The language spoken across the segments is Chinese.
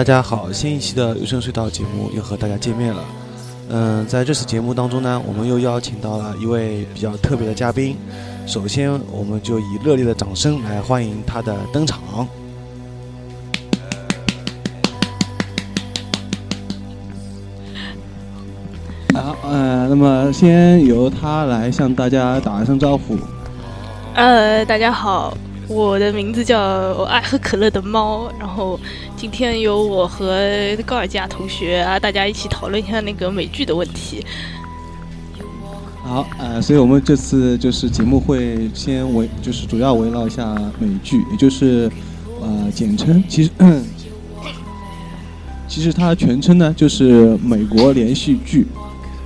大家好，新一期的有声隧道节目又和大家见面了。嗯，在这次节目当中呢，我们又邀请到了一位比较特别的嘉宾。首先，我们就以热烈的掌声来欢迎他的登场。好，呃，那么先由他来向大家打一声招呼。呃，大家好。我的名字叫爱喝可乐的猫，然后今天由我和高尔佳同学啊，大家一起讨论一下那个美剧的问题。好，呃，所以我们这次就是节目会先围，就是主要围绕一下美剧，也就是呃简称，其实 其实它全称呢就是美国连续剧，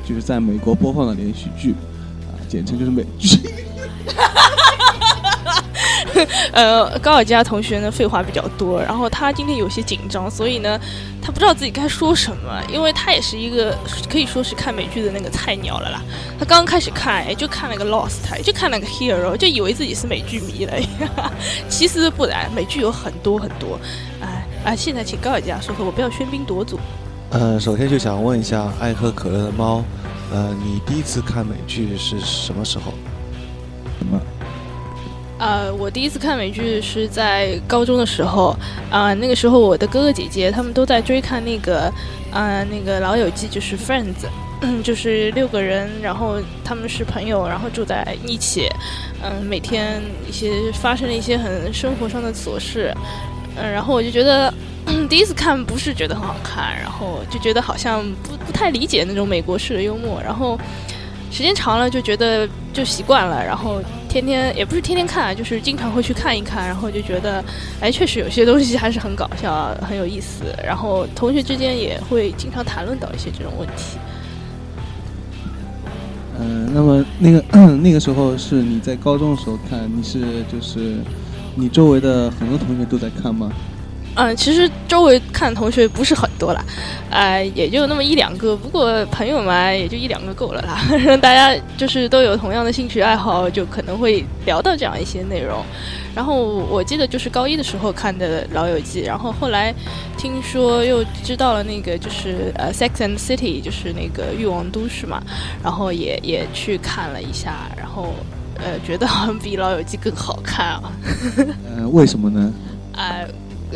就是在美国播放的连续剧，啊，简称就是美剧。呃，高尔佳同学呢，废话比较多，然后他今天有些紧张，所以呢，他不知道自己该说什么，因为他也是一个可以说是看美剧的那个菜鸟了啦。他刚刚开始看，哎，就看了个 Lost，就看了个 Hero，就以为自己是美剧迷了。其实不然，美剧有很多很多。哎，啊，现在请高尔佳说说，我不要喧宾夺主。呃，首先就想问一下爱喝可乐的猫，呃，你第一次看美剧是什么时候？呃，我第一次看美剧是在高中的时候，啊，那个时候我的哥哥姐姐他们都在追看那个，啊，那个老友记，就是 Friends，就是六个人，然后他们是朋友，然后住在一起，嗯，每天一些发生了一些很生活上的琐事，嗯，然后我就觉得 第一次看不是觉得很好看，然后就觉得好像不不太理解那种美国式的幽默，然后时间长了就觉得就习惯了，然后。天天也不是天天看，就是经常会去看一看，然后就觉得，哎，确实有些东西还是很搞笑，很有意思。然后同学之间也会经常谈论到一些这种问题。嗯，那么那个那个时候是你在高中的时候看，你是就是你周围的很多同学都在看吗？嗯，其实周围看同学不是很多了，呃，也就那么一两个。不过朋友嘛，也就一两个够了啦。大家就是都有同样的兴趣爱好，就可能会聊到这样一些内容。然后我记得就是高一的时候看的《老友记》，然后后来听说又知道了那个就是呃《Sex and City》，就是那个欲望都市嘛，然后也也去看了一下，然后呃觉得好像比《老友记》更好看啊。呃，为什么呢？呃。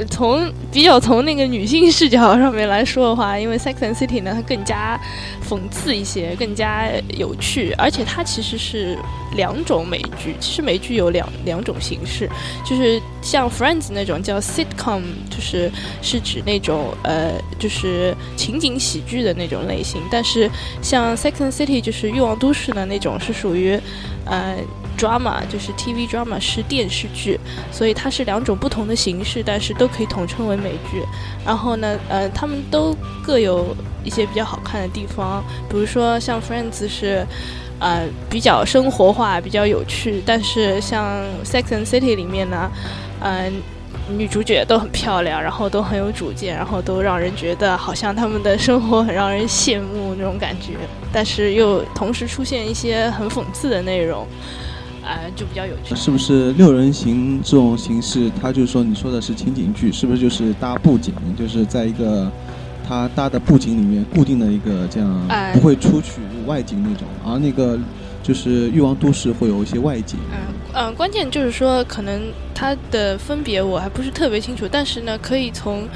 从比较从那个女性视角上面来说的话，因为《Sex and City》呢，它更加讽刺一些，更加有趣，而且它其实是两种美剧。其实美剧有两两种形式，就是像《Friends》那种叫 sitcom，就是是指那种呃，就是情景喜剧的那种类型。但是像《Sex and City》就是欲望都市的那种，是属于呃。drama 就是 TV drama 是电视剧，所以它是两种不同的形式，但是都可以统称为美剧。然后呢，呃，他们都各有一些比较好看的地方，比如说像 Friends 是，呃，比较生活化，比较有趣。但是像 Sex and City 里面呢，嗯，女主角都很漂亮，然后都很有主见，然后都让人觉得好像他们的生活很让人羡慕那种感觉。但是又同时出现一些很讽刺的内容。呃，就比较有趣。是不是六人行这种形式？它就是说，你说的是情景剧，是不是就是搭布景？就是在一个它搭的布景里面固定的一个这样，不会出去外景那种。而那个就是欲望都市会有一些外景。嗯嗯，关键就是说，可能它的分别我还不是特别清楚，但是呢，可以从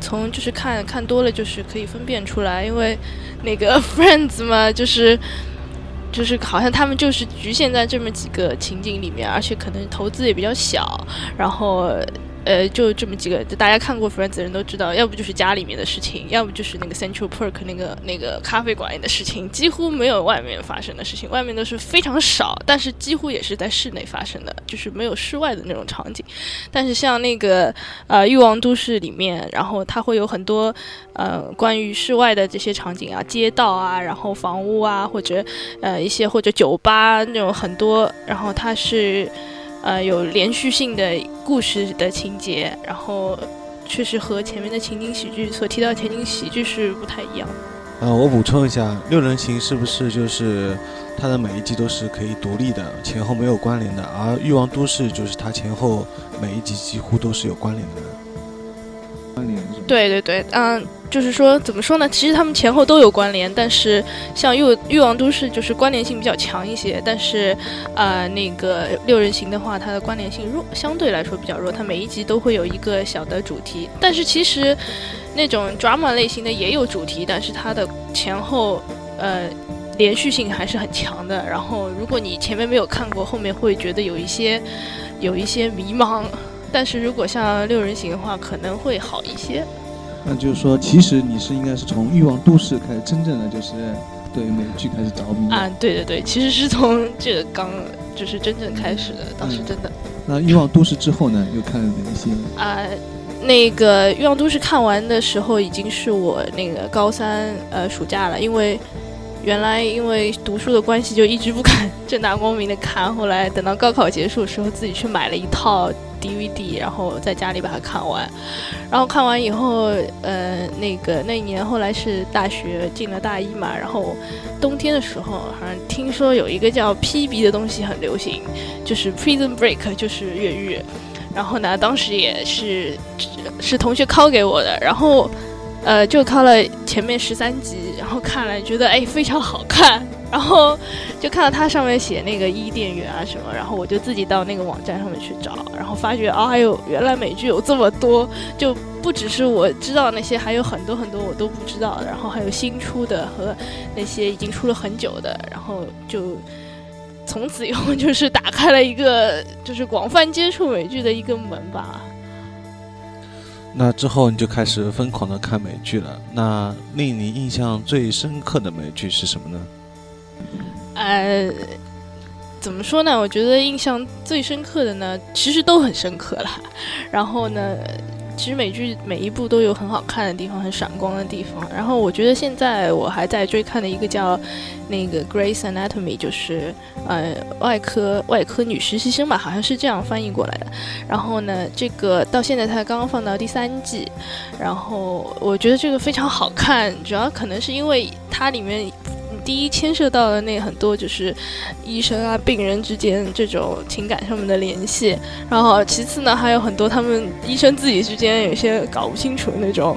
从就是看看多了，就是可以分辨出来，因为那个 Friends 嘛，就是。就是好像他们就是局限在这么几个情景里面，而且可能投资也比较小，然后。呃，就这么几个，就大家看过《Friends》的人都知道，要不就是家里面的事情，要不就是那个 Central Park 那个那个咖啡馆里的事情，几乎没有外面发生的事情，外面都是非常少，但是几乎也是在室内发生的，就是没有室外的那种场景。但是像那个呃《欲望都市》里面，然后它会有很多呃关于室外的这些场景啊，街道啊，然后房屋啊，或者呃一些或者酒吧那种很多，然后它是。呃，有连续性的故事的情节，然后确实和前面的情景喜剧所提到的情景喜剧是不太一样。呃，我补充一下，六人行是不是就是它的每一集都是可以独立的，前后没有关联的？而欲望都市就是它前后每一集几乎都是有关联的。对对对，嗯，就是说怎么说呢？其实他们前后都有关联，但是像欲欲望都市就是关联性比较强一些，但是呃，那个六人行的话，它的关联性弱，相对来说比较弱。它每一集都会有一个小的主题，但是其实那种 drama 类型的也有主题，但是它的前后呃连续性还是很强的。然后如果你前面没有看过，后面会觉得有一些有一些迷茫。但是如果像六人行的话，可能会好一些。那就是说，其实你是应该是从《欲望都市》开始，真正的就是对美剧开始着迷啊！对对对，其实是从这个刚就是真正开始的，倒是真的。那《欲望都市》之后呢，又看了哪些？啊，那个《欲望都市》看完的时候，已经是我那个高三呃暑假了，因为原来因为读书的关系，就一直不敢 正大光明的看。后来等到高考结束的时候，自己去买了一套。DVD，然后在家里把它看完，然后看完以后，呃，那个那一年后来是大学进了大一嘛，然后冬天的时候，好像听说有一个叫 PB 的东西很流行，就是 Prison Break，就是越狱，然后呢，当时也是是同学拷给我的，然后呃就拷了前面十三集，然后看了觉得哎非常好看。然后就看到它上面写那个伊甸园啊什么，然后我就自己到那个网站上面去找，然后发觉啊，还有原来美剧有这么多，就不只是我知道那些，还有很多很多我都不知道的，然后还有新出的和那些已经出了很久的，然后就从此以后就是打开了一个就是广泛接触美剧的一个门吧。那之后你就开始疯狂的看美剧了。那令你印象最深刻的美剧是什么呢？呃，怎么说呢？我觉得印象最深刻的呢，其实都很深刻了。然后呢，其实美剧每一部都有很好看的地方，很闪光的地方。然后我觉得现在我还在追看的一个叫那个《Grace Anatomy》，就是呃外科外科女实习生吧，好像是这样翻译过来的。然后呢，这个到现在才刚刚放到第三季。然后我觉得这个非常好看，主要可能是因为它里面。第一牵涉到的那很多就是医生啊、病人之间这种情感上面的联系，然后其次呢还有很多他们医生自己之间有些搞不清楚那种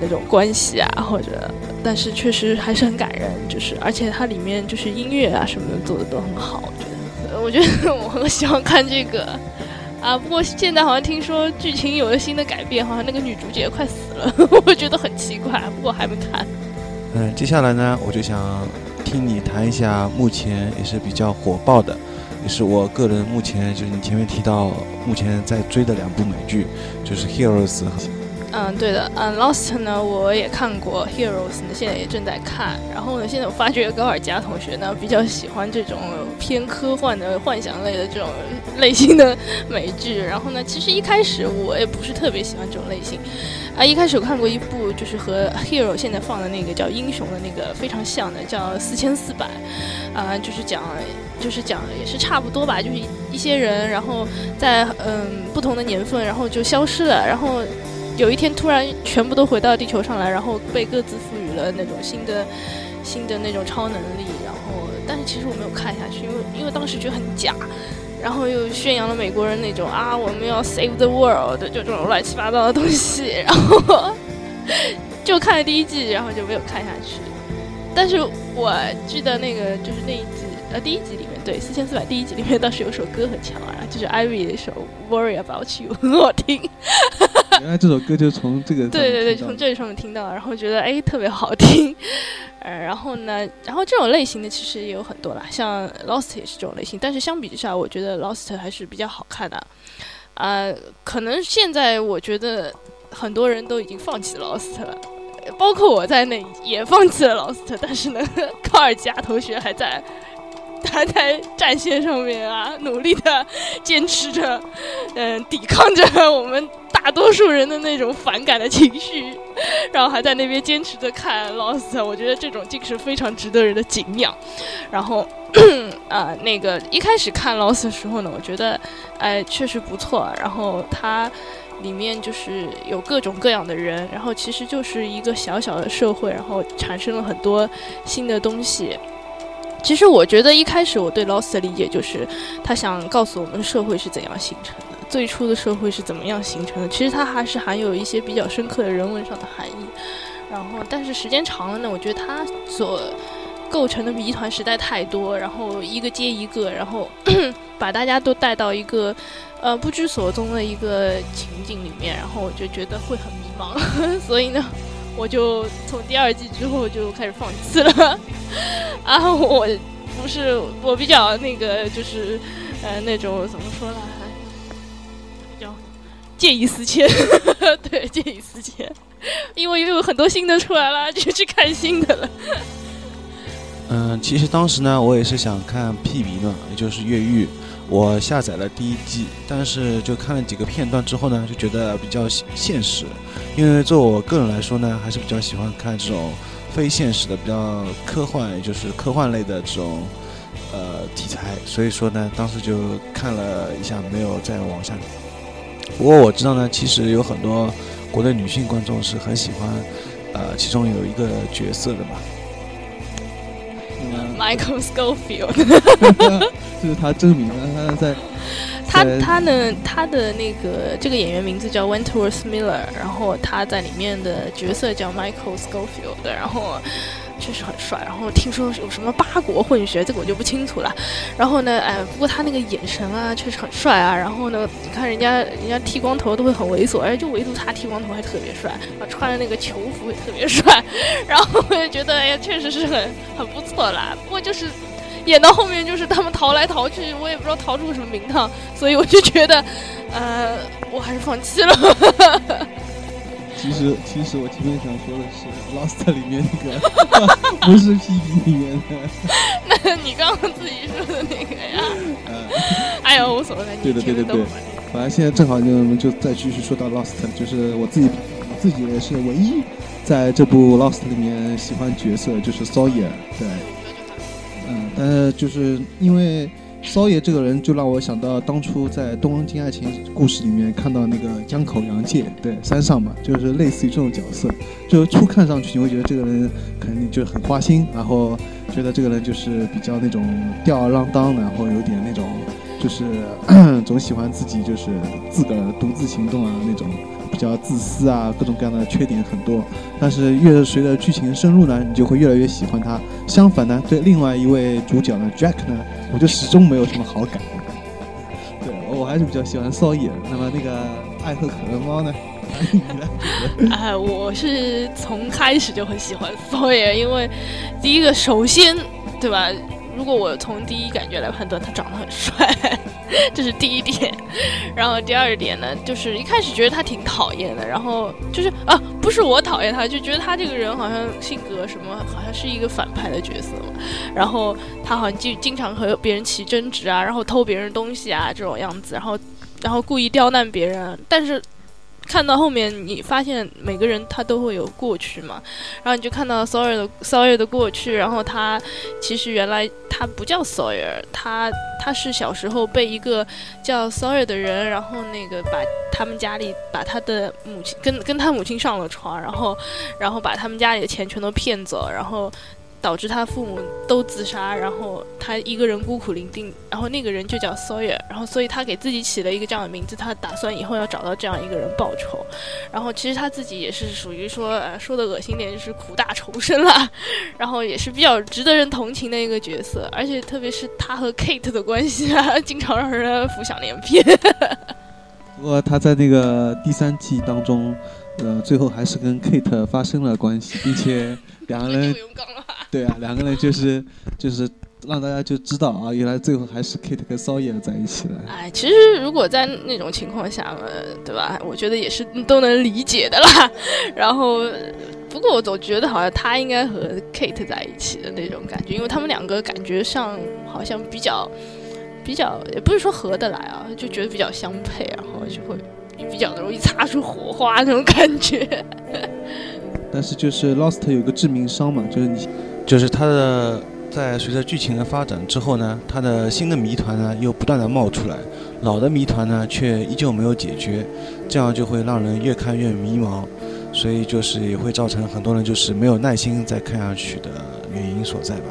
那种关系啊，或者但是确实还是很感人，就是而且它里面就是音乐啊什么的做的都很好，我觉得我觉得我很喜欢看这个啊，不过现在好像听说剧情有了新的改变，好像那个女主角快死了，我觉得很奇怪，不过还没看。嗯，接下来呢，我就想听你谈一下目前也是比较火爆的，也是我个人目前就是你前面提到目前在追的两部美剧，就是《Heroes》。嗯，对的，嗯，《Lost》呢，我也看过，《Heroes》呢，现在也正在看。然后呢，现在我发觉高尔佳同学呢比较喜欢这种偏科幻的幻想类的这种类型的美剧。然后呢，其实一开始我也不是特别喜欢这种类型。啊，一开始我看过一部，就是和《Hero》现在放的那个叫《英雄》的那个非常像的，叫《四千四百》。啊，就是讲，就是讲也是差不多吧，就是一些人，然后在嗯不同的年份，然后就消失了，然后。有一天突然全部都回到地球上来，然后被各自赋予了那种新的、新的那种超能力。然后，但是其实我没有看下去，因为因为当时觉得很假，然后又宣扬了美国人那种啊我们要 save the world 就这种乱七八糟的东西，然后就看了第一季，然后就没有看下去。但是我记得那个就是那一集呃第一集里面，对四千四百第一集里面当时有首歌很强啊，就是 Ivy 的一首 Worry About You 很好听。原来这首歌就从这个对对对，从这里上面听到，然后觉得哎特别好听，呃，然后呢，然后这种类型的其实也有很多啦，像 Lost 也是这种类型，但是相比之下，我觉得 Lost 还是比较好看的，啊，可能现在我觉得很多人都已经放弃 Lost 了，包括我在内也放弃了 Lost，但是呢，高尔加同学还在他在战线上面啊，努力的坚持着，嗯，抵抗着我们大多数人的那种反感的情绪，然后还在那边坚持着看 Lost，我觉得这种精神非常值得人的敬仰。然后，啊，那个一开始看 Lost 的时候呢，我觉得，哎，确实不错。然后它里面就是有各种各样的人，然后其实就是一个小小的社会，然后产生了很多新的东西。其实我觉得一开始我对 Lost 的理解就是，他想告诉我们社会是怎样形成的，最初的社会是怎么样形成的。其实它还是含有一些比较深刻的人文上的含义。然后，但是时间长了呢，我觉得它所构成的谜团实在太多，然后一个接一个，然后 把大家都带到一个呃不知所踪的一个情景里面，然后我就觉得会很迷茫。所以呢。我就从第二季之后就开始放弃了，啊，我不是我比较那个就是呃那种怎么说呢，比较见异思迁，对，见异思迁，因为又有很多新的出来了，就去看新的了。嗯，其实当时呢，我也是想看 P B 呢，也就是越狱。我下载了第一季，但是就看了几个片段之后呢，就觉得比较现实。因为做我个人来说呢，还是比较喜欢看这种非现实的、比较科幻，也就是科幻类的这种呃题材。所以说呢，当时就看了一下，没有再往下。不过我知道呢，其实有很多国内女性观众是很喜欢呃其中有一个角色的嘛。Michael Scofield，这是他真名啊！他在他他呢，他的那个这个演员名字叫 Wentworth Miller，然后他在里面的角色叫 Michael Scofield，然后。确实很帅，然后听说有什么八国混血，这个我就不清楚了。然后呢，哎，不过他那个眼神啊，确实很帅啊。然后呢，你看人家人家剃光头都会很猥琐，哎，就唯独他剃光头还特别帅啊，穿的那个球服也特别帅。然后我就觉得，哎呀，确实是很很不错啦。不过就是演到后面，就是他们逃来逃去，我也不知道逃出什么名堂，所以我就觉得，呃，我还是放弃了。其实，其实我前面想说的是《Lost》里面那个，不是 P D 里面的。那你刚刚自己说的那个呀？嗯。哎呦，无所谓，对的，对的对。反正现在正好就我们就再继续说到《Lost》，就是我自己，我自己也是唯一在这部《Lost》里面喜欢角色，就是 Sawyer。对。呃，就是因为。骚爷这个人就让我想到当初在《东京爱情故事》里面看到那个江口洋介，对，山上嘛，就是类似于这种角色，就初看上去你会觉得这个人肯定就很花心，然后觉得这个人就是比较那种吊儿郎当，然后有点那种就是 总喜欢自己就是自个儿独自行动啊那种。比较自私啊，各种各样的缺点很多，但是越随着剧情深入呢，你就会越来越喜欢他。相反呢，对另外一位主角呢，Jack 呢，我就始终没有什么好感。对我还是比较喜欢骚野。那么那个爱喝可乐猫呢？哎，我是从开始就很喜欢骚野，因为第一个，首先，对吧？如果我从第一感觉来判断，他长得很帅，这是第一点。然后第二点呢，就是一开始觉得他挺讨厌的，然后就是啊，不是我讨厌他，就觉得他这个人好像性格什么，好像是一个反派的角色嘛。然后他好像就经常和别人起争执啊，然后偷别人东西啊这种样子，然后然后故意刁难别人，但是。看到后面，你发现每个人他都会有过去嘛，然后你就看到 Sawyer 的 Sawyer 的过去，然后他其实原来他不叫 Sawyer，他他是小时候被一个叫 Sawyer 的人，然后那个把他们家里把他的母亲跟跟他母亲上了床，然后然后把他们家里的钱全都骗走，然后。导致他父母都自杀，然后他一个人孤苦伶仃，然后那个人就叫 Sawyer，然后所以他给自己起了一个这样的名字，他打算以后要找到这样一个人报仇，然后其实他自己也是属于说，说的恶心点就是苦大仇深了，然后也是比较值得人同情的一个角色，而且特别是他和 Kate 的关系啊，经常让人浮想联翩。不 过他在那个第三季当中，呃，最后还是跟 Kate 发生了关系，并且两 个人。对啊，两个人就是就是让大家就知道啊，原来最后还是 Kate 跟 Sawyer 在一起了。哎，其实如果在那种情况下嘛，对吧？我觉得也是都能理解的啦。然后，不过我总觉得好像他应该和 Kate 在一起的那种感觉，因为他们两个感觉上好像比较比较，也不是说合得来啊，就觉得比较相配，然后就会比较容易 擦出火花那种感觉。但是就是 Lost 有个致命伤嘛，就是你，就是它的在随着剧情的发展之后呢，它的新的谜团呢又不断的冒出来，老的谜团呢却依旧没有解决，这样就会让人越看越迷茫，所以就是也会造成很多人就是没有耐心再看下去的原因所在吧。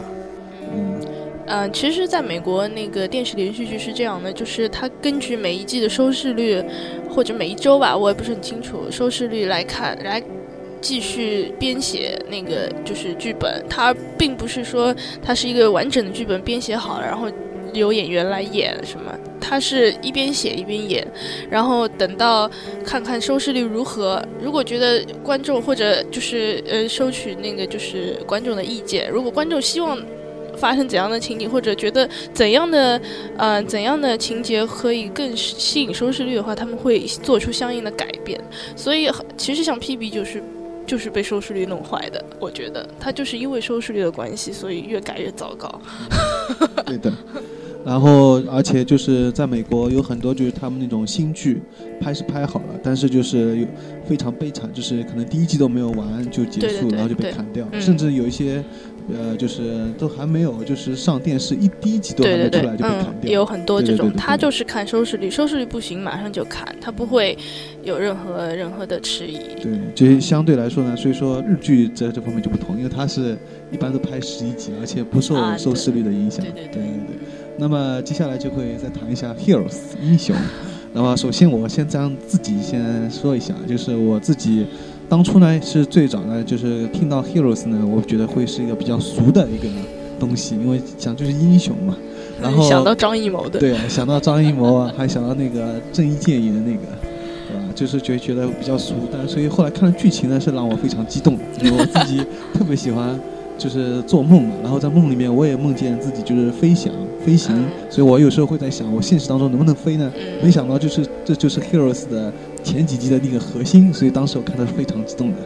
嗯，嗯，其实在美国那个电视连续剧是这样的，就是它根据每一季的收视率，或者每一周吧，我也不是很清楚收视率来看来。继续编写那个就是剧本，它并不是说它是一个完整的剧本编写好了，然后由演员来演什么，它是一边写一边演，然后等到看看收视率如何。如果觉得观众或者就是呃收取那个就是观众的意见，如果观众希望发生怎样的情景，或者觉得怎样的呃怎样的情节可以更吸引收视率的话，他们会做出相应的改变。所以其实像 PB 就是。就是被收视率弄坏的，我觉得他就是因为收视率的关系，所以越改越糟糕。对的，然后而且就是在美国有很多就是他们那种新剧拍是拍好了，但是就是有非常悲惨，就是可能第一季都没有完就结束，然后就被砍掉，甚至有一些。呃，就是都还没有，就是上电视一第一集都还没出来就被砍掉，有很多这种，他就是看收视率，收视率不行马上就砍，他不会有任何任何的迟疑。对，这相对来说呢，所以说日剧在这方面就不同，因为它是一般都拍十一集，而且不受收视率的影响。对对对对对。那么接下来就会再谈一下 Heroes 英雄。那么首先我先将自己先说一下，就是我自己。当初呢是最早呢，就是听到 heroes 呢，我觉得会是一个比较俗的一个东西，因为讲就是英雄嘛。然后 想到张艺谋的，对，想到张艺谋啊，还想到那个郑伊健演的那个，对吧？就是觉觉得比较俗，但所以后来看了剧情呢，是让我非常激动，因为我自己特别喜欢。就是做梦嘛，然后在梦里面我也梦见自己就是飞翔、飞行，所以我有时候会在想，我现实当中能不能飞呢？没想到就是这就是 Heroes 的前几集的那个核心，所以当时我看的是非常激动的。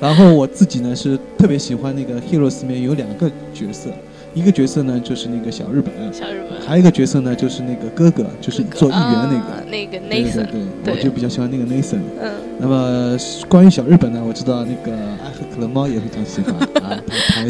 然后我自己呢是特别喜欢那个 Heroes 里面有两个角色。一个角色呢，就是那个小日本，小日本，还有一个角色呢，就是那个哥哥，就是做议员那个，那个 Nathan，对，我就比较喜欢那个 Nathan。嗯，那么关于小日本呢，我知道那个爱喝可乐猫也非常喜欢 啊，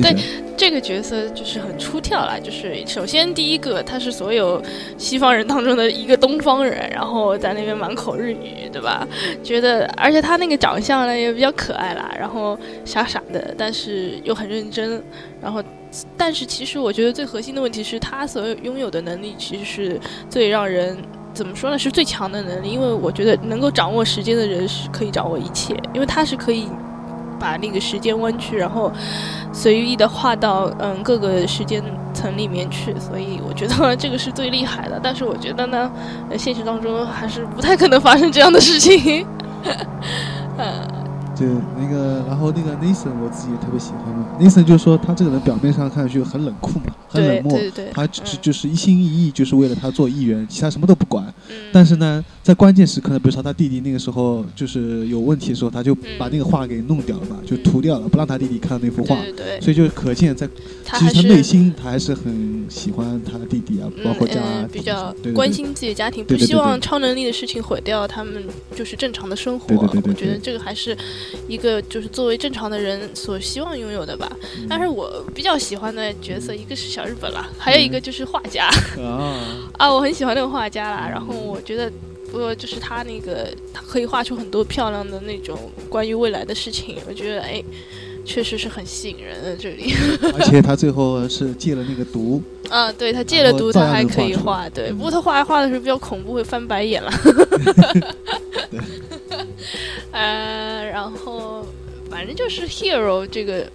对，这个角色就是很出跳啦，就是首先第一个他是所有西方人当中的一个东方人，然后在那边满口日语，对吧？觉得而且他那个长相呢也比较可爱啦，然后傻傻的，但是又很认真，然后。但是其实我觉得最核心的问题是他所拥有的能力，其实是最让人怎么说呢？是最强的能力。因为我觉得能够掌握时间的人是可以掌握一切，因为他是可以把那个时间弯曲，然后随意的画到嗯各个时间层里面去。所以我觉得这个是最厉害的。但是我觉得呢，现实当中还是不太可能发生这样的事情。嗯。对，那个，然后那个 Nathan，我自己也特别喜欢嘛。Nathan 就是说，他这个人表面上看上去很冷酷嘛，很冷漠，他只嗯就是一心一意，就是为了他做议员，其他什么都不管。但是呢，在关键时刻呢，比如说他弟弟那个时候就是有问题的时候，他就把那个画给弄掉了嘛，就涂掉了，不让他弟弟看到那幅画。对所以就可见，在其实他内心他还是很喜欢他的弟弟啊，包括家比较关心自己的家庭，不希望超能力的事情毁掉他们就是正常的生活。对对对我觉得这个还是。一个就是作为正常的人所希望拥有的吧，但是我比较喜欢的角色，一个是小日本啦，还有一个就是画家啊，啊，我很喜欢那个画家啦。然后我觉得，不过就是他那个，他可以画出很多漂亮的那种关于未来的事情，我觉得哎，确实是很吸引人的这里。而且他最后是戒了那个毒，啊，对他戒了毒，他还可以画，对，不过他画画的时候比较恐怖，会翻白眼了。呃，然后反正就是 hero 这个，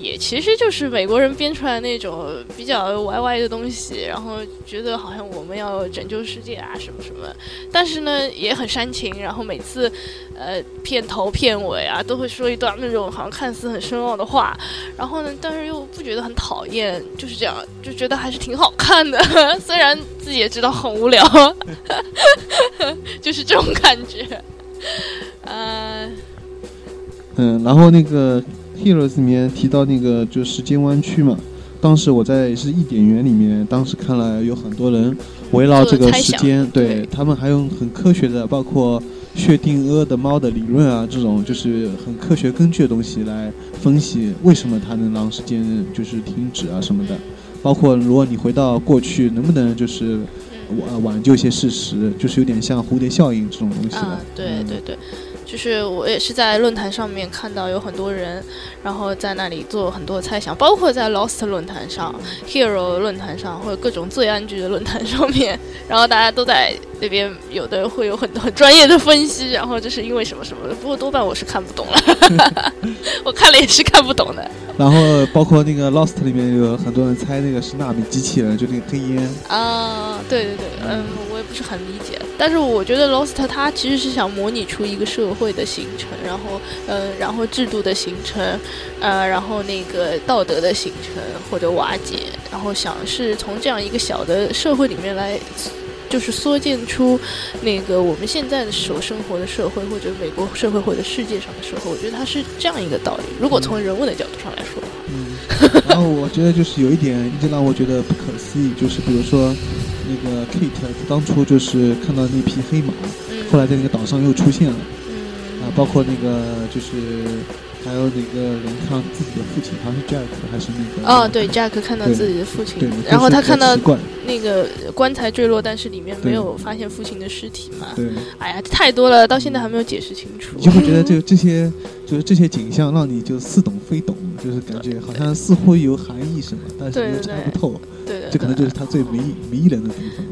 也其实就是美国人编出来那种比较歪歪的东西，然后觉得好像我们要拯救世界啊什么什么，但是呢也很煽情，然后每次呃片头片尾啊都会说一段那种好像看似很深奥的话，然后呢但是又不觉得很讨厌，就是这样就觉得还是挺好看的，虽然自己也知道很无聊，就是这种感觉。呃，嗯，然后那个《Heroes》里面提到那个就时间弯曲嘛，当时我在是一点园里面，当时看了有很多人围绕这个时间，对他们还用很科学的，包括薛定谔的猫的理论啊，这种就是很科学根据的东西来分析为什么它能让时间就是停止啊什么的，包括如果你回到过去，能不能就是挽挽救一些事实，就是有点像蝴蝶效应这种东西的。对对对。就是我也是在论坛上面看到有很多人，然后在那里做很多猜想，包括在 Lost 论坛上、Hero 论坛上或者各种罪案剧的论坛上面，然后大家都在那边，有的会有很多很专业的分析，然后就是因为什么什么的。不过多半我是看不懂了，我看了也是看不懂的。然后包括那个 Lost 里面有很多人猜那个是纳米机器人，就那个黑烟啊，对对对，嗯，我也不是很理解。但是我觉得 Lost 它其实是想模拟出一个社会的形成，然后呃，然后制度的形成，呃，然后那个道德的形成或者瓦解，然后想是从这样一个小的社会里面来。就是缩减出那个我们现在的所生活的社会，或者美国社会或者世界上的社会，我觉得它是这样一个道理。如果从人物的角度上来说，嗯，然后我觉得就是有一点一直让我觉得不可思议，就是比如说那个 Kate 当初就是看到那匹黑马，后来在那个岛上又出现了，嗯啊，包括那个就是。还有那个人看自己的父亲，好像是 Jack 还是那个？哦，对，Jack 看到自己的父亲，然后他看到那个棺材坠落，但是里面没有发现父亲的尸体嘛？对。哎呀，太多了，到现在还没有解释清楚。你就会觉得就这些，就是这些景象，让你就似懂非懂，就是感觉好像似乎有含义什么，但是又猜不透。对对。这可能就是他最迷迷人的地方。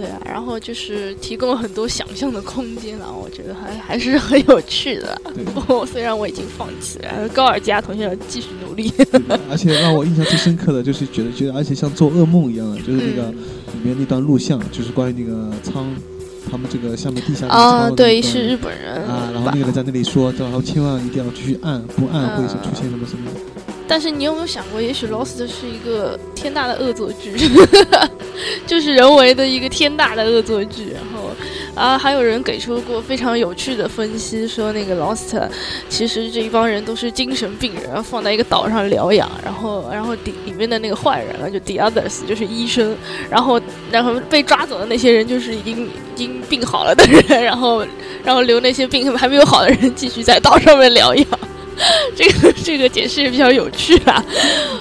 对啊，然后就是提供了很多想象的空间了，我觉得还还是很有趣的。不过虽然我已经放弃了，高尔基亚同学要继续努力。而且让我印象最深刻的就是觉得觉得，而且像做噩梦一样的，就是那个里面那段录像，就是关于那个仓，他们这个下面地下啊，对，是日本人啊，然后那个人在那里说，然后千万一定要继续按，不按会出现什么什么。但是你有没有想过，也许《Lost》是一个天大的恶作剧，就是人为的一个天大的恶作剧。然后啊，还有人给出过非常有趣的分析，说那个《Lost》其实这一帮人都是精神病人，放在一个岛上疗养。然后，然后里里面的那个坏人啊，就 The Others，就是医生。然后，然后被抓走的那些人，就是已经已经病好了的人。然后，然后留那些病还没有好的人继续在岛上面疗养。这个这个解释也比较有趣啊。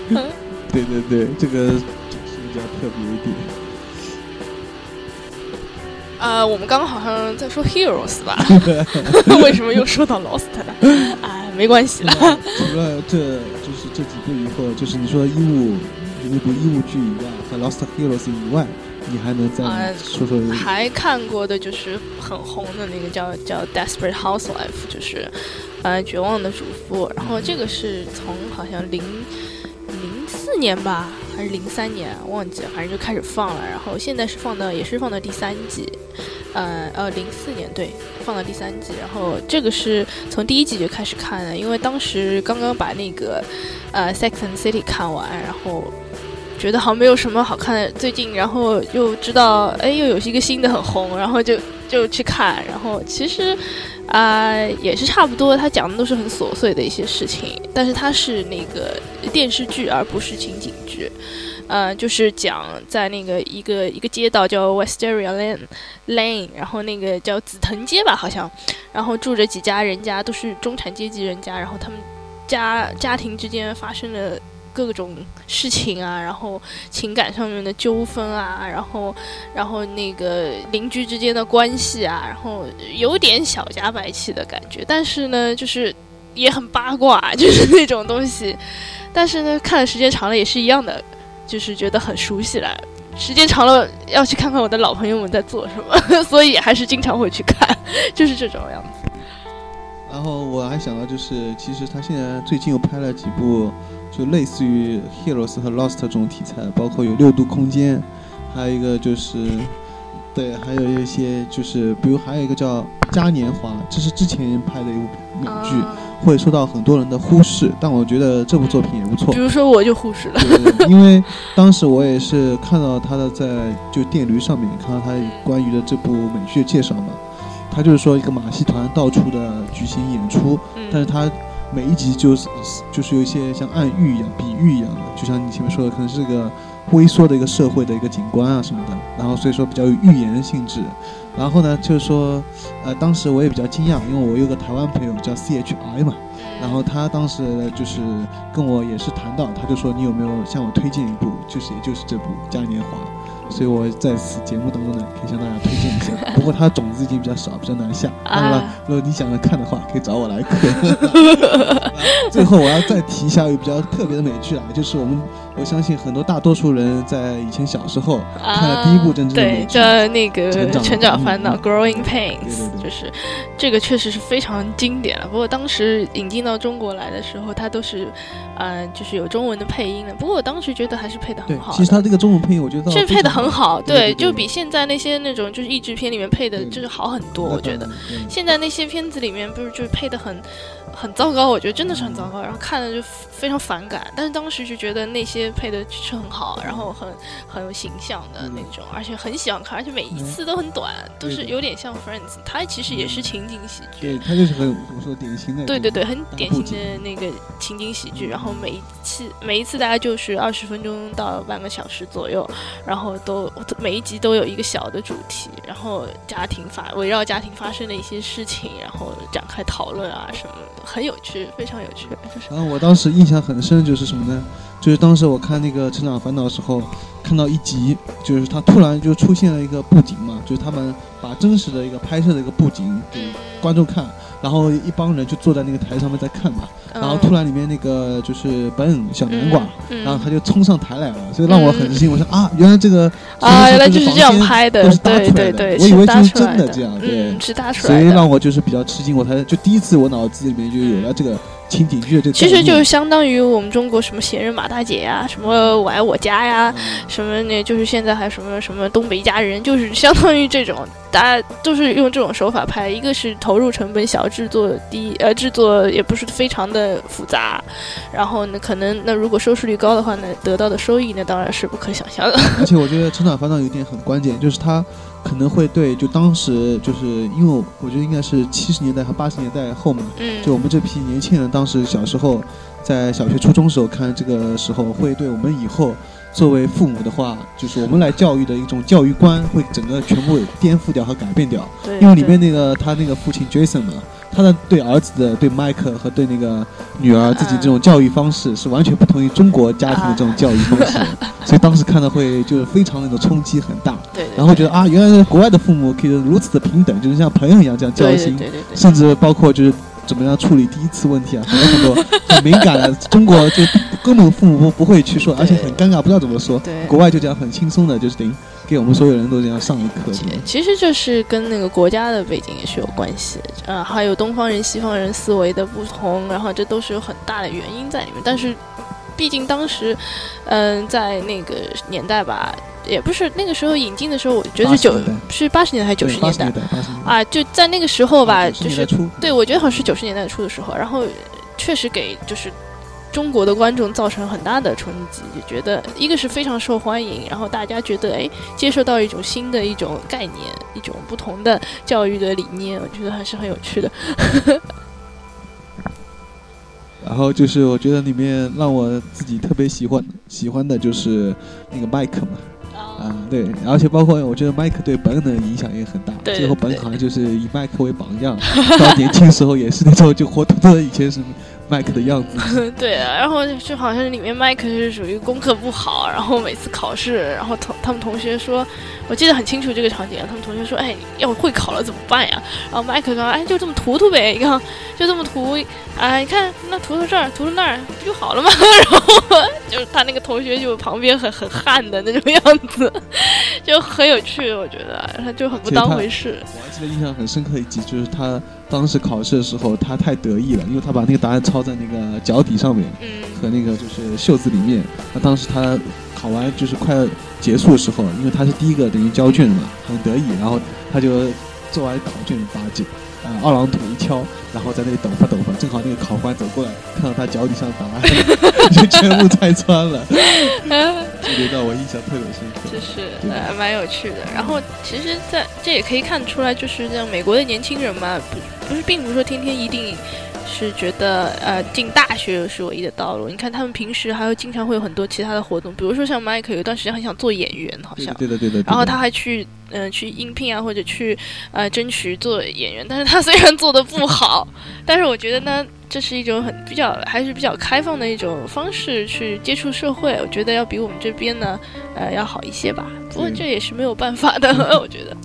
对对对，这个解释比较特别一点。呃，我们刚刚好像在说 Heroes 吧？为什么又说到 Lost 了？哎，没关系了。除了这就是这几部以后，就是你说医务那部医务剧以外，和 Lost Heroes 以外。你还能再说说？还看过的就是很红的那个叫叫《Desperate Housewife》，就是呃绝望的主妇。然后这个是从好像零零四年吧，还是零三年忘记了，反正就开始放了。然后现在是放到也是放到第三季，呃呃零四年对，放到第三季。然后这个是从第一季就开始看的，因为当时刚刚把那个呃《Sex and City》看完，然后。觉得好像没有什么好看的，最近然后又知道，哎，又有一个新的很红，然后就就去看，然后其实，啊，也是差不多，他讲的都是很琐碎的一些事情，但是它是那个电视剧而不是情景剧，呃，就是讲在那个一个一个街道叫 Westeria Lane Lane，然后那个叫紫藤街吧，好像，然后住着几家人家，都是中产阶级人家，然后他们家家庭之间发生了。各种事情啊，然后情感上面的纠纷啊，然后，然后那个邻居之间的关系啊，然后有点小家白气的感觉，但是呢，就是也很八卦，就是那种东西。但是呢，看的时间长了也是一样的，就是觉得很熟悉了。时间长了要去看看我的老朋友们在做什么，所以还是经常会去看，就是这种样子。然后我还想到，就是其实他现在最近又拍了几部。就类似于 Heroes 和 Lost 这种题材，包括有六度空间，还有一个就是，对，还有一些就是，比如还有一个叫嘉年华，这是之前拍的一部美剧，会受到很多人的忽视，但我觉得这部作品也不错。比如说我就忽视了，因为当时我也是看到他的在就电驴上面看到他关于的这部美剧介绍嘛，他就是说一个马戏团到处的举行演出，但是他。每一集就是就是有一些像暗喻一样、比喻一样的，就像你前面说的，可能是个微缩的一个社会的一个景观啊什么的，然后所以说比较有预言的性质。然后呢，就是说，呃，当时我也比较惊讶，因为我有个台湾朋友叫 C H I 嘛，然后他当时就是跟我也是谈到，他就说你有没有向我推荐一部，就是也就是这部《嘉年华》。所以我在此节目当中呢，可以向大家推荐一下。不过它的种子已经比较少，比较难下。当然了，如果你想看的话，可以找我来看。最后我要再提一下一个比较特别的美剧啊，就是我们我相信很多大多数人在以前小时候看了第一部真正的美剧，叫那个《成长烦恼》（Growing Pains），就是这个确实是非常经典了。不过当时引进到中国来的时候，它都是。嗯，就是有中文的配音的。不过我当时觉得还是配的很好。其实它这个中文配音，我觉得这配的很好。对，就比现在那些那种就是译制片里面配的，就是好很多。我觉得现在那些片子里面不是就是配的很。很糟糕，我觉得真的是很糟糕，然后看了就非常反感。但是当时就觉得那些配的是很好，然后很很有形象的那种，而且很喜欢看，而且每一次都很短，都是有点像 Friends。它其实也是情景喜剧，对，它就是很怎么说典型的，对对对，很典型的那个情景喜剧。然后每一次每一次大概就是二十分钟到半个小时左右，然后都每一集都有一个小的主题，然后家庭发围绕家庭发生的一些事情，然后展开讨论啊什么。很有趣，非常有趣。然后我当时印象很深，就是什么呢？就是当时我看那个《成长烦恼》的时候，看到一集，就是他突然就出现了一个布景嘛，就是他们把真实的一个拍摄的一个布景给观众看。然后一帮人就坐在那个台上面在看嘛，然后突然里面那个就是本恩小南瓜，然后他就冲上台来了，所以让我很吃惊。我说啊，原来这个啊，原来就是这样拍的，都是搭出来的，我以为就是真的这样，对，是搭出来的。所以让我就是比较吃惊，我才就第一次我脑子里面就有了这个。情景剧这其实就是相当于我们中国什么闲人马大姐呀，什么我爱我家呀，什么那就是现在还什么什么东北一家人，就是 相当于这种，大家都是用这种手法拍。一个是投入成本小，制作低，呃，制作也不是非常的复杂。然后呢，可能那如果收视率高的话呢，得到的收益那当然是不可想象的。而且我觉得《成长烦恼》有一点很关键，就是它。可能会对，就当时就是因为我觉得应该是七十年代和八十年代后嘛，就我们这批年轻人当时小时候在小学、初中时候看这个时候，会对我们以后作为父母的话，就是我们来教育的一种教育观，会整个全部颠覆掉和改变掉。因为里面那个他那个父亲 Jason 嘛。他的对儿子的对麦克和对那个女儿自己这种教育方式是完全不同于中国家庭的这种教育方式，所以当时看到会就是非常那种冲击很大。对。然后觉得啊，原来国外的父母可以如此的平等，就是像朋友一样这样交心，甚至包括就是怎么样处理第一次问题啊，很多很多很敏感的，中国就根本父母不不会去说，而且很尴尬，不知道怎么说。对。国外就这样很轻松的，就是等于。给我们所有人都这样上一课，其实就是跟那个国家的背景也是有关系，呃，还有东方人、西方人思维的不同，然后这都是有很大的原因在里面。但是，毕竟当时，嗯，在那个年代吧，也不是那个时候引进的时候，我觉得是九是八十年代还是九十年代啊？就在那个时候吧，就是对我觉得好像是九十年代初的时候，然后确实给就是。中国的观众造成很大的冲击，就觉得一个是非常受欢迎，然后大家觉得哎，接受到一种新的一种概念，一种不同的教育的理念，我觉得还是很有趣的。然后就是我觉得里面让我自己特别喜欢喜欢的就是那个麦克嘛，啊对，而且包括我觉得麦克对本的影响也很大，最后本好像就是以麦克为榜样，到年轻时候也是那种就活脱脱的以前是。麦克的样子，对啊，然后就好像里面麦克是属于功课不好，然后每次考试，然后同他们同学说，我记得很清楚这个场景，他们同学说，哎，要会考了怎么办呀？然后麦克说，哎，就这么涂涂呗，你看，就这么涂，哎，你看那涂涂这儿，涂涂那儿，不就好了吗？然后就是他那个同学就旁边很很汗的那种样子，就很有趣，我觉得他就很不当回事。我还记得印象很深刻一集，就是他。当时考试的时候，他太得意了，因为他把那个答案抄在那个脚底上面，和那个就是袖子里面。那当时他考完就是快要结束的时候，因为他是第一个等于交卷的嘛，很得意，然后他就做完考卷把这呃二郎腿一敲，然后在那里抖吧抖吧，正好那个考官走过来，看到他脚底上答案，就全部拆穿了。这个让我印象特别深刻，就是还蛮有趣的。然后其实，在这也可以看出来，就是像美国的年轻人嘛，不不是并不是说天天一定是觉得呃进大学是唯一的道路。你看他们平时还有经常会有很多其他的活动，比如说像迈克有一段时间很想做演员，好像对的对的。然后他还去嗯去应聘啊，或者去呃争取做演员。但是他虽然做的不好，但是我觉得呢，这是一种很比较还是比较开放的一种方式去接触社会。我觉得要比我们这边呢呃要好一些吧。不过这也是没有办法的，我觉得。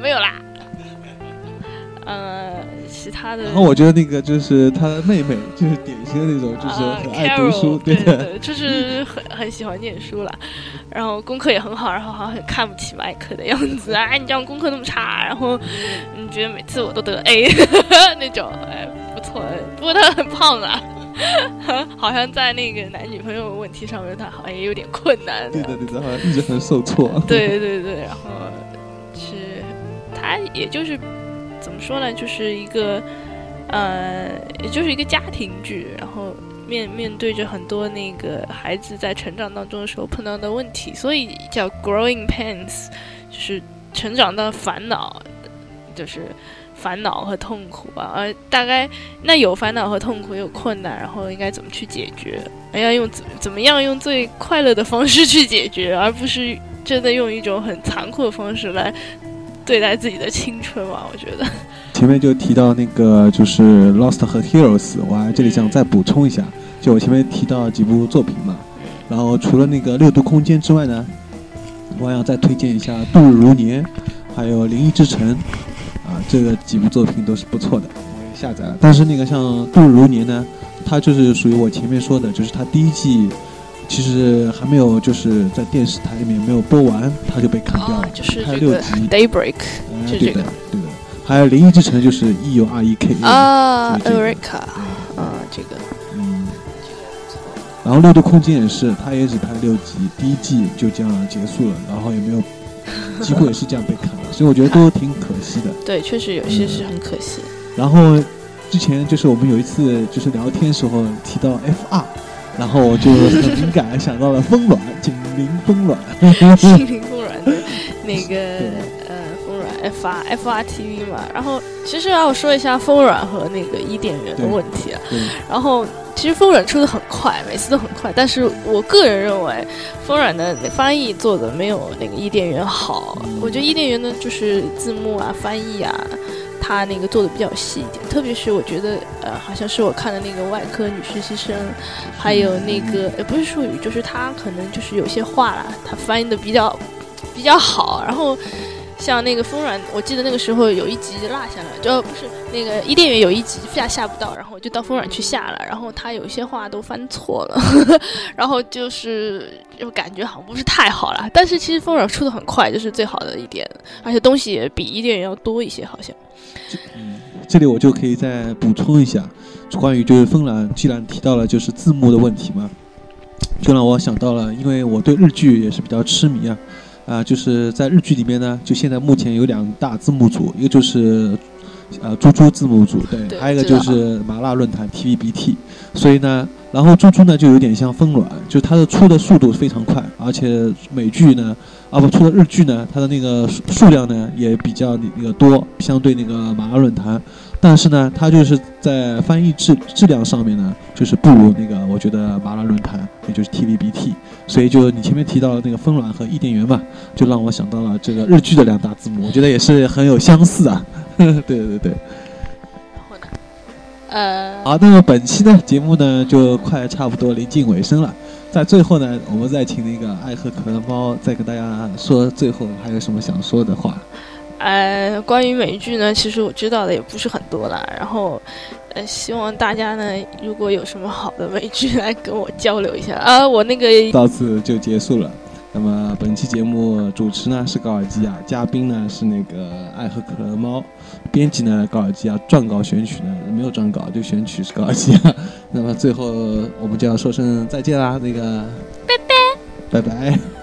没有啦，呃，其他的。然后我觉得那个就是他的妹妹，就是典型的那种，就是很爱读书，对对，就是很很喜欢念书了，然后功课也很好，然后好像很看不起麦克的样子，哎，你这样功课那么差，然后你觉得每次我都得 A 那种，哎，不错，不过他很胖啊，好像在那个男女朋友问题上面，他好像也有点困难。对的对的，好像一直很受挫。对对对，然后是。他也就是怎么说呢，就是一个呃，也就是一个家庭剧，然后面面对着很多那个孩子在成长当中的时候碰到的问题，所以叫 growing pains，就是成长的烦恼，就是烦恼和痛苦吧。而大概那有烦恼和痛苦，有困难，然后应该怎么去解决？哎要用怎怎么样用最快乐的方式去解决，而不是真的用一种很残酷的方式来。对待自己的青春嘛，我觉得。前面就提到那个就是《Lost》和《Heroes》，我还这里想再补充一下，就我前面提到几部作品嘛，然后除了那个《六度空间》之外呢，我还想再推荐一下《度日如年》，还有《灵异之城》，啊，这个几部作品都是不错的，我也下载了。但是那个像《度日如年》呢，它就是属于我前面说的，就是它第一季。其实还没有，就是在电视台里面没有播完，它就被砍掉了。就是这个 Daybreak，对的，对的。还有《灵异之城》，就是 E U R E K 啊，Erica，啊，这个，嗯，然后《六度空间》也是，它也只拍六集，第一季就这样结束了，然后也没有几乎也是这样被砍了，所以我觉得都挺可惜的。对，确实有些是很可惜。然后之前就是我们有一次就是聊天时候提到 F R。然后我就很敏感，想到了风卵，紧邻风卵，紧邻风卵的那个呃风卵 F R F R T V 嘛。然后其实要说一下风软和那个伊甸园的问题啊。然后其实风软出的很快，每次都很快，但是我个人认为风软的翻译做的没有那个伊甸园好。我觉得伊甸园的就是字幕啊、翻译啊。他那个做的比较细一点，特别是我觉得，呃，好像是我看的那个外科女实习生，还有那个，也不是术语，就是他可能就是有些话啦，他翻译的比较比较好，然后。像那个风软，我记得那个时候有一集落下了，就不是那个伊甸园有一集下下不到，然后就到风软去下了，然后他有一些话都翻错了，然后就是就感觉好像不是太好了。但是其实风软出的很快，就是最好的一点，而且东西也比伊甸园要多一些，好像。嗯，这里我就可以再补充一下，关于就是风软，既然提到了就是字幕的问题嘛，就让我想到了，因为我对日剧也是比较痴迷啊。啊，就是在日剧里面呢，就现在目前有两大字幕组，一个就是，呃，猪猪字幕组，对，还有一个就是麻辣论坛 TVBT，所以呢，然后猪猪呢就有点像风卵，就它的出的速度非常快，而且美剧呢，啊不，出的日剧呢，它的那个数量呢也比较那个多，相对那个麻辣论坛。但是呢，它就是在翻译质质量上面呢，就是不如那个我觉得麻辣论坛，也就是 TVBT，所以就你前面提到的那个风卵和伊甸园嘛，就让我想到了这个日剧的两大字母，我觉得也是很有相似啊。对对对。然后呢？呃。好，那么本期呢节目呢就快差不多临近尾声了，在最后呢，我们再请那个爱喝可乐猫再跟大家说最后还有什么想说的话。呃，关于美剧呢，其实我知道的也不是很多了。然后，呃，希望大家呢，如果有什么好的美剧来跟我交流一下啊，我那个到此就结束了。那么本期节目主持呢是高尔基啊，嘉宾呢是那个爱喝可乐猫，编辑呢高尔基啊，撰稿选曲呢没有撰稿就选曲是高尔基啊。那么最后我们就要说声再见啦，那个拜拜，拜拜。